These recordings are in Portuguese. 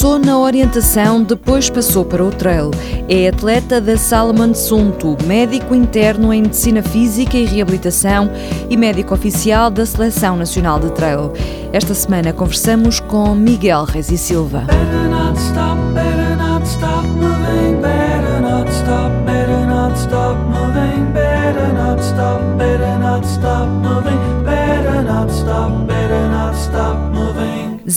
Começou na orientação, depois passou para o trail. É atleta da Salman Sunto, médico interno em medicina física e reabilitação e médico oficial da Seleção Nacional de Trail. Esta semana conversamos com Miguel Reis e Silva.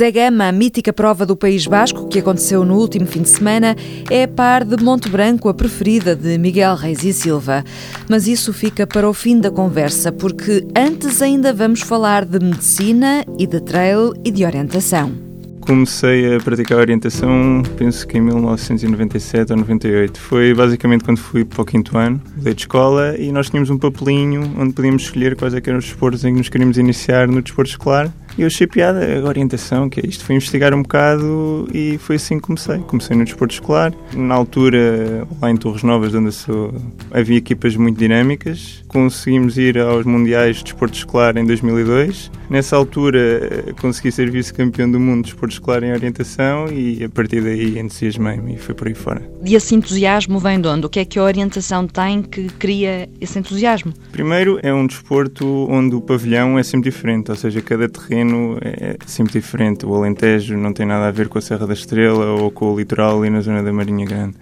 Zé Gama, a mítica prova do País Basco, que aconteceu no último fim de semana, é a par de Monte Branco a preferida de Miguel Reis e Silva. Mas isso fica para o fim da conversa, porque antes ainda vamos falar de medicina e de trail e de orientação. Comecei a praticar orientação, penso que em 1997 ou 98. Foi basicamente quando fui para o quinto ano, de escola, e nós tínhamos um papelinho onde podíamos escolher quais é eram os desportos em que nos queríamos iniciar no desporto escolar. Eu achei piada a orientação, que é isto. Fui investigar um bocado e foi assim que comecei. Comecei no desporto escolar. Na altura, lá em Torres Novas, onde eu sou, havia equipas muito dinâmicas. Conseguimos ir aos Mundiais de Desporto Escolar em 2002. Nessa altura, consegui ser vice-campeão do mundo de desporto escolar em orientação e a partir daí entusiasmei-me e foi por aí fora. E esse entusiasmo vem de onde? O que é que a orientação tem que cria esse entusiasmo? Primeiro, é um desporto onde o pavilhão é sempre diferente, ou seja, cada terreno terreno é sempre diferente. O Alentejo não tem nada a ver com a Serra da Estrela ou com o litoral ali na zona da Marinha Grande.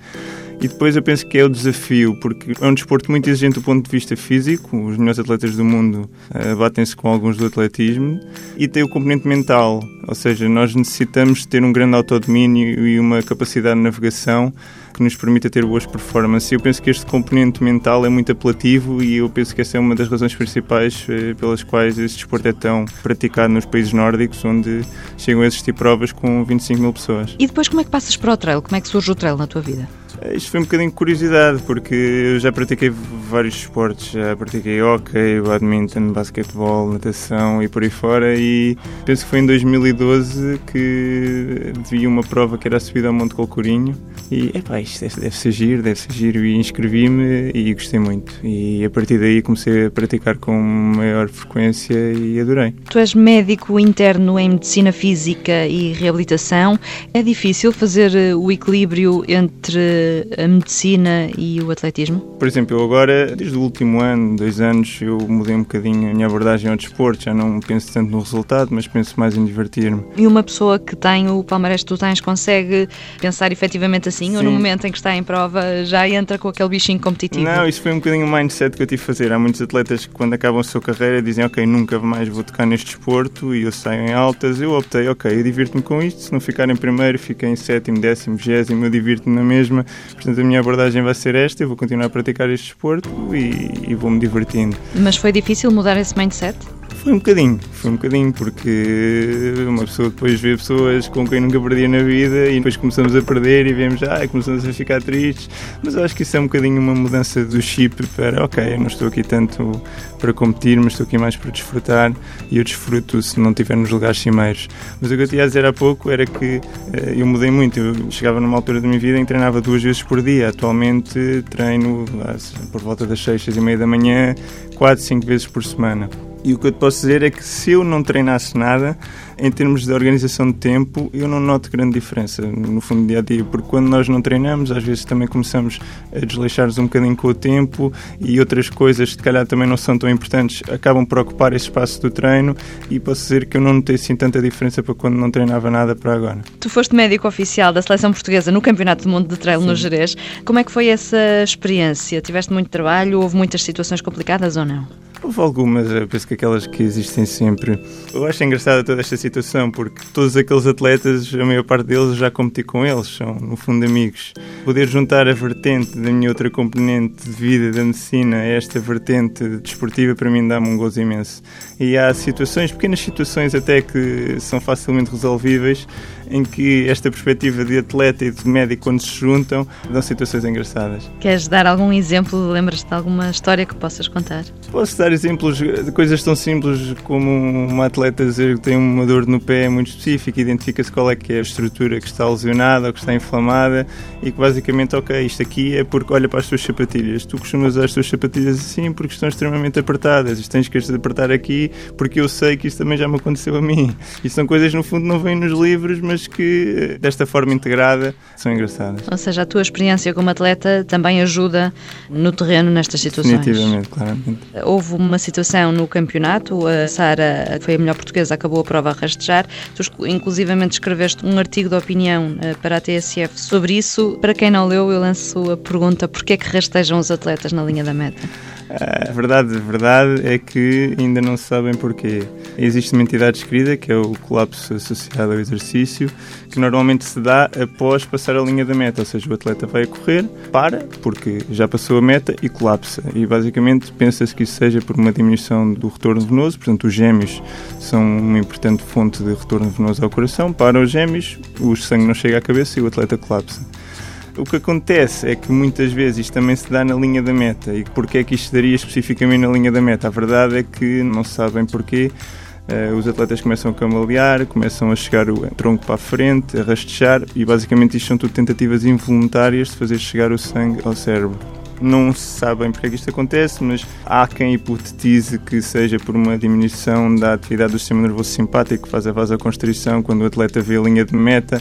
E depois eu penso que é o desafio, porque é um desporto muito exigente do ponto de vista físico, os melhores atletas do mundo uh, batem-se com alguns do atletismo, e tem o componente mental, ou seja, nós necessitamos ter um grande autodomínio e uma capacidade de navegação que nos permita ter boas performances. Eu penso que este componente mental é muito apelativo e eu penso que essa é uma das razões principais eh, pelas quais este desporto é tão praticado nos países nórdicos, onde chegam a existir provas com 25 mil pessoas. E depois como é que passas para o trail? Como é que surge o trail na tua vida? Eh, isto foi um bocadinho de curiosidade, porque eu já pratiquei vários esportes, já pratiquei hockey, badminton, basquetebol, natação e por aí fora. E penso que foi em 2012 que vi uma prova que era a subida ao Monte Colcorinho e, epá, isto deve, deve ser giro, deve ser giro. E inscrevi-me e gostei muito. E a partir daí comecei a praticar com maior frequência e adorei. Tu és médico interno em medicina física e reabilitação. É difícil fazer eh, o equilíbrio entre a medicina e o atletismo? Por exemplo, eu agora, desde o último ano, dois anos, eu mudei um bocadinho a minha abordagem ao desporto. Já não penso tanto no resultado, mas penso mais em divertir-me. E uma pessoa que tem o palmarés que tu tens consegue pensar efetivamente assim? Assim, ou no momento em que está em prova já entra com aquele bichinho competitivo? Não, isso foi um bocadinho o mindset que eu tive a fazer. Há muitos atletas que quando acabam a sua carreira dizem ok, nunca mais vou tocar neste desporto e eu saio em altas. Eu optei, ok, eu divirto-me com isto, se não ficar em primeiro, fiquei em sétimo, décimo, vigésimo, eu divirto-me na mesma. Portanto, a minha abordagem vai ser esta, eu vou continuar a praticar este desporto e, e vou-me divertindo. Mas foi difícil mudar esse mindset? Foi um bocadinho, foi um bocadinho, porque uma pessoa depois vê pessoas com quem nunca perdia na vida e depois começamos a perder e vemos, ah, começamos a ficar tristes. Mas eu acho que isso é um bocadinho uma mudança do chip para, ok, eu não estou aqui tanto para competir, mas estou aqui mais para desfrutar e eu desfruto se não estiver nos lugares cimeiros. Mas o que eu tinha a dizer há pouco era que eh, eu mudei muito. Eu chegava numa altura da minha vida em que treinava duas vezes por dia. Atualmente treino por volta das seis, seis e meia da manhã, quatro, cinco vezes por semana. E o que eu te posso dizer é que se eu não treinasse nada, em termos de organização de tempo, eu não noto grande diferença no fundo dia a dia, porque quando nós não treinamos, às vezes também começamos a desleixar-nos um bocadinho com o tempo e outras coisas que, se calhar, também não são tão importantes, acabam por ocupar esse espaço do treino. E posso dizer que eu não notei assim tanta diferença para quando não treinava nada para agora. Tu foste médico oficial da seleção portuguesa no Campeonato do Mundo de Trail Sim. no Jerez. Como é que foi essa experiência? Tiveste muito trabalho? Houve muitas situações complicadas ou não? Houve algumas, eu penso que aquelas que existem sempre. Eu acho engraçada toda esta situação, porque todos aqueles atletas, a maior parte deles já competi com eles, são no fundo amigos. Poder juntar a vertente da minha outra componente de vida, da medicina, a esta vertente desportiva, para mim dá-me um gozo imenso. E há situações, pequenas situações até que são facilmente resolvíveis, em que esta perspectiva de atleta e de médico, quando se juntam, dão situações engraçadas. Queres dar algum exemplo? Lembras-te de alguma história que possas contar? Posso dar exemplos de coisas tão simples como uma atleta dizer que tem uma dor no pé muito específica, identifica-se qual é que é a estrutura que está lesionada ou que está inflamada e que basicamente, ok, isto aqui é porque olha para as tuas sapatilhas. Tu costumas usar as tuas sapatilhas assim porque estão extremamente apertadas e tens que as apertar aqui porque eu sei que isso também já me aconteceu a mim. E são coisas, no fundo, não vêm nos livros, mas que, desta forma integrada, são engraçadas. Ou seja, a tua experiência como atleta também ajuda no terreno nestas situações. Definitivamente, claramente. Houve uma situação no campeonato, a Sara, que foi a melhor portuguesa, acabou a prova a rastejar. Tu, inclusivamente, escreveste um artigo de opinião eh, para a TSF sobre isso. Para quem não leu, eu lanço a pergunta: porquê é que rastejam os atletas na linha da meta? A verdade, a verdade é que ainda não sabem porquê. Existe uma entidade escrita, que é o colapso associado ao exercício, que normalmente se dá após passar a linha da meta, ou seja, o atleta vai a correr, para, porque já passou a meta e colapsa. E basicamente pensa-se que isso seja por uma diminuição do retorno venoso, portanto, os gêmeos são uma importante fonte de retorno venoso ao coração. Para os gêmeos, o sangue não chega à cabeça e o atleta colapsa. O que acontece é que muitas vezes isto também se dá na linha da meta. E porquê é que isto daria especificamente na linha da meta? A verdade é que não se sabem porquê. Uh, os atletas começam a camalear, começam a chegar o tronco para a frente, a rastejar e basicamente isto são tudo tentativas involuntárias de fazer chegar o sangue ao cérebro. Não sabem porque é que isto acontece, mas há quem hipotetize que seja por uma diminuição da atividade do sistema nervoso simpático que faz a vasoconstrição quando o atleta vê a linha de meta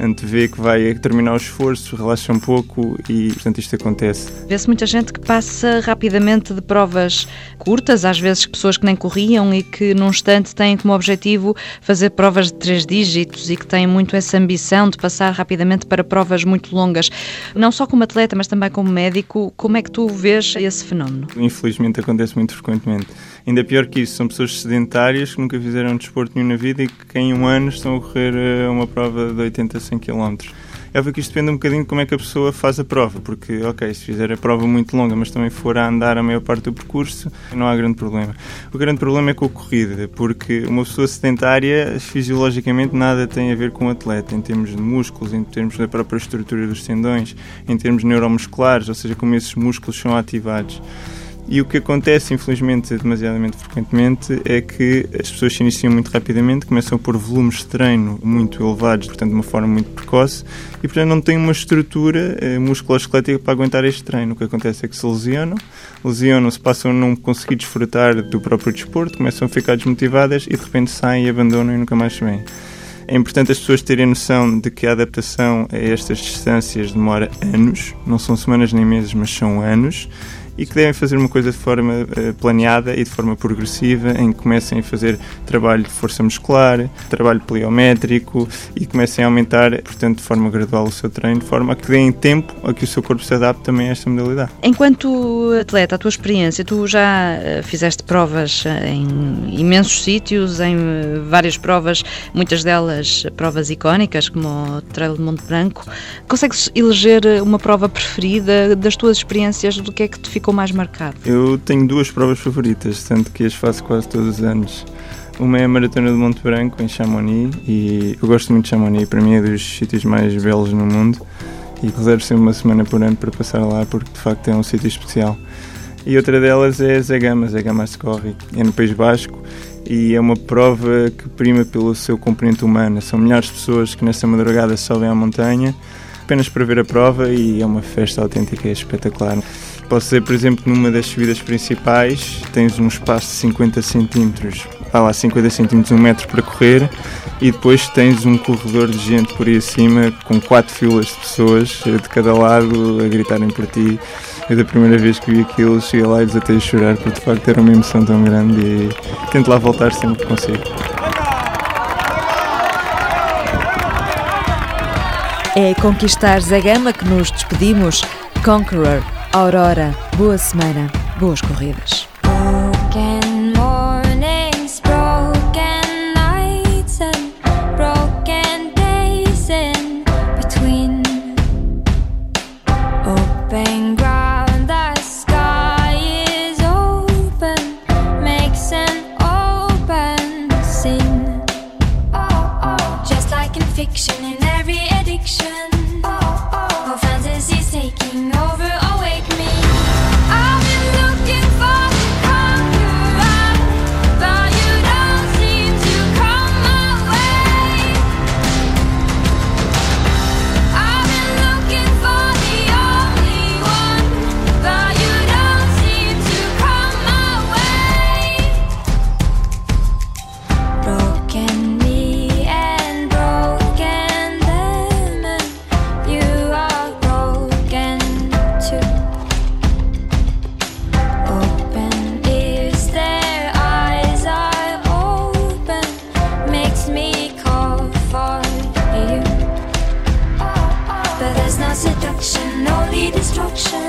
antevê que vai terminar o esforço, relaxa um pouco e, portanto, isto acontece. Vê-se muita gente que passa rapidamente de provas curtas, às vezes pessoas que nem corriam e que num instante têm como objetivo fazer provas de três dígitos e que têm muito essa ambição de passar rapidamente para provas muito longas. Não só como atleta, mas também como médico, como é que tu vês esse fenómeno? Infelizmente acontece muito frequentemente. Ainda pior que isso, são pessoas sedentárias que nunca fizeram desporto nenhum na vida e que em um ano estão a correr eh, uma prova de 80 a 100 km. É óbvio que isto depende um bocadinho de como é que a pessoa faz a prova, porque, ok, se fizer a prova muito longa, mas também for a andar a maior parte do percurso, não há grande problema. O grande problema é com a corrida, porque uma pessoa sedentária, fisiologicamente, nada tem a ver com o atleta, em termos de músculos, em termos da própria estrutura dos tendões, em termos neuromusculares, ou seja, como esses músculos são ativados. E o que acontece, infelizmente, demasiadamente frequentemente, é que as pessoas se iniciam muito rapidamente, começam a pôr volumes de treino muito elevados, portanto, de uma forma muito precoce, e, portanto, não têm uma estrutura eh, musculoesquelética para aguentar este treino. O que acontece é que se lesionam, lesionam-se, passam a não conseguir desfrutar do próprio desporto, começam a ficar desmotivadas e, de repente, saem e abandonam e nunca mais se vêm. É importante as pessoas terem noção de que a adaptação a estas distâncias demora anos, não são semanas nem meses, mas são anos e que devem fazer uma coisa de forma uh, planeada e de forma progressiva, em que comecem a fazer trabalho de força muscular, trabalho pliométrico e comecem a aumentar, portanto, de forma gradual o seu treino, de forma a que deem tempo a que o seu corpo se adapte também a esta modalidade. Enquanto atleta, a tua experiência, tu já eh, fizeste provas eh, em imensos sítios, em várias provas, muitas delas provas icónicas, como o Trail de Monte Branco. Consegues eleger uma prova preferida das tuas experiências? Do que é que te ficou ficou mais marcado? Eu tenho duas provas favoritas, tanto que as faço quase todos os anos. Uma é a Maratona de Monte Branco, em Chamonix, e eu gosto muito de Chamonix, para mim é dos sítios mais belos no mundo. E reservo sempre uma semana por ano para passar lá, porque de facto é um sítio especial. E outra delas é Zegama, Zegama Scorri, é no País Basco, e é uma prova que prima pelo seu componente humano. São milhares de pessoas que nessa madrugada sobem à montanha apenas para ver a prova e é uma festa autêntica, é espetacular. Posso dizer, por exemplo, numa das subidas principais tens um espaço de 50 centímetros, há lá 50 centímetros, um metro para correr e depois tens um corredor de gente por aí acima com quatro filas de pessoas eh, de cada lado a gritarem por ti. Eu da primeira vez que vi aquilo cheguei lá e desatei a chorar porque de facto era uma emoção tão grande e tento lá voltar sempre que consigo. É conquistar Zagama que nos despedimos. Conqueror Aurora, boa semana, boas corridas. 是。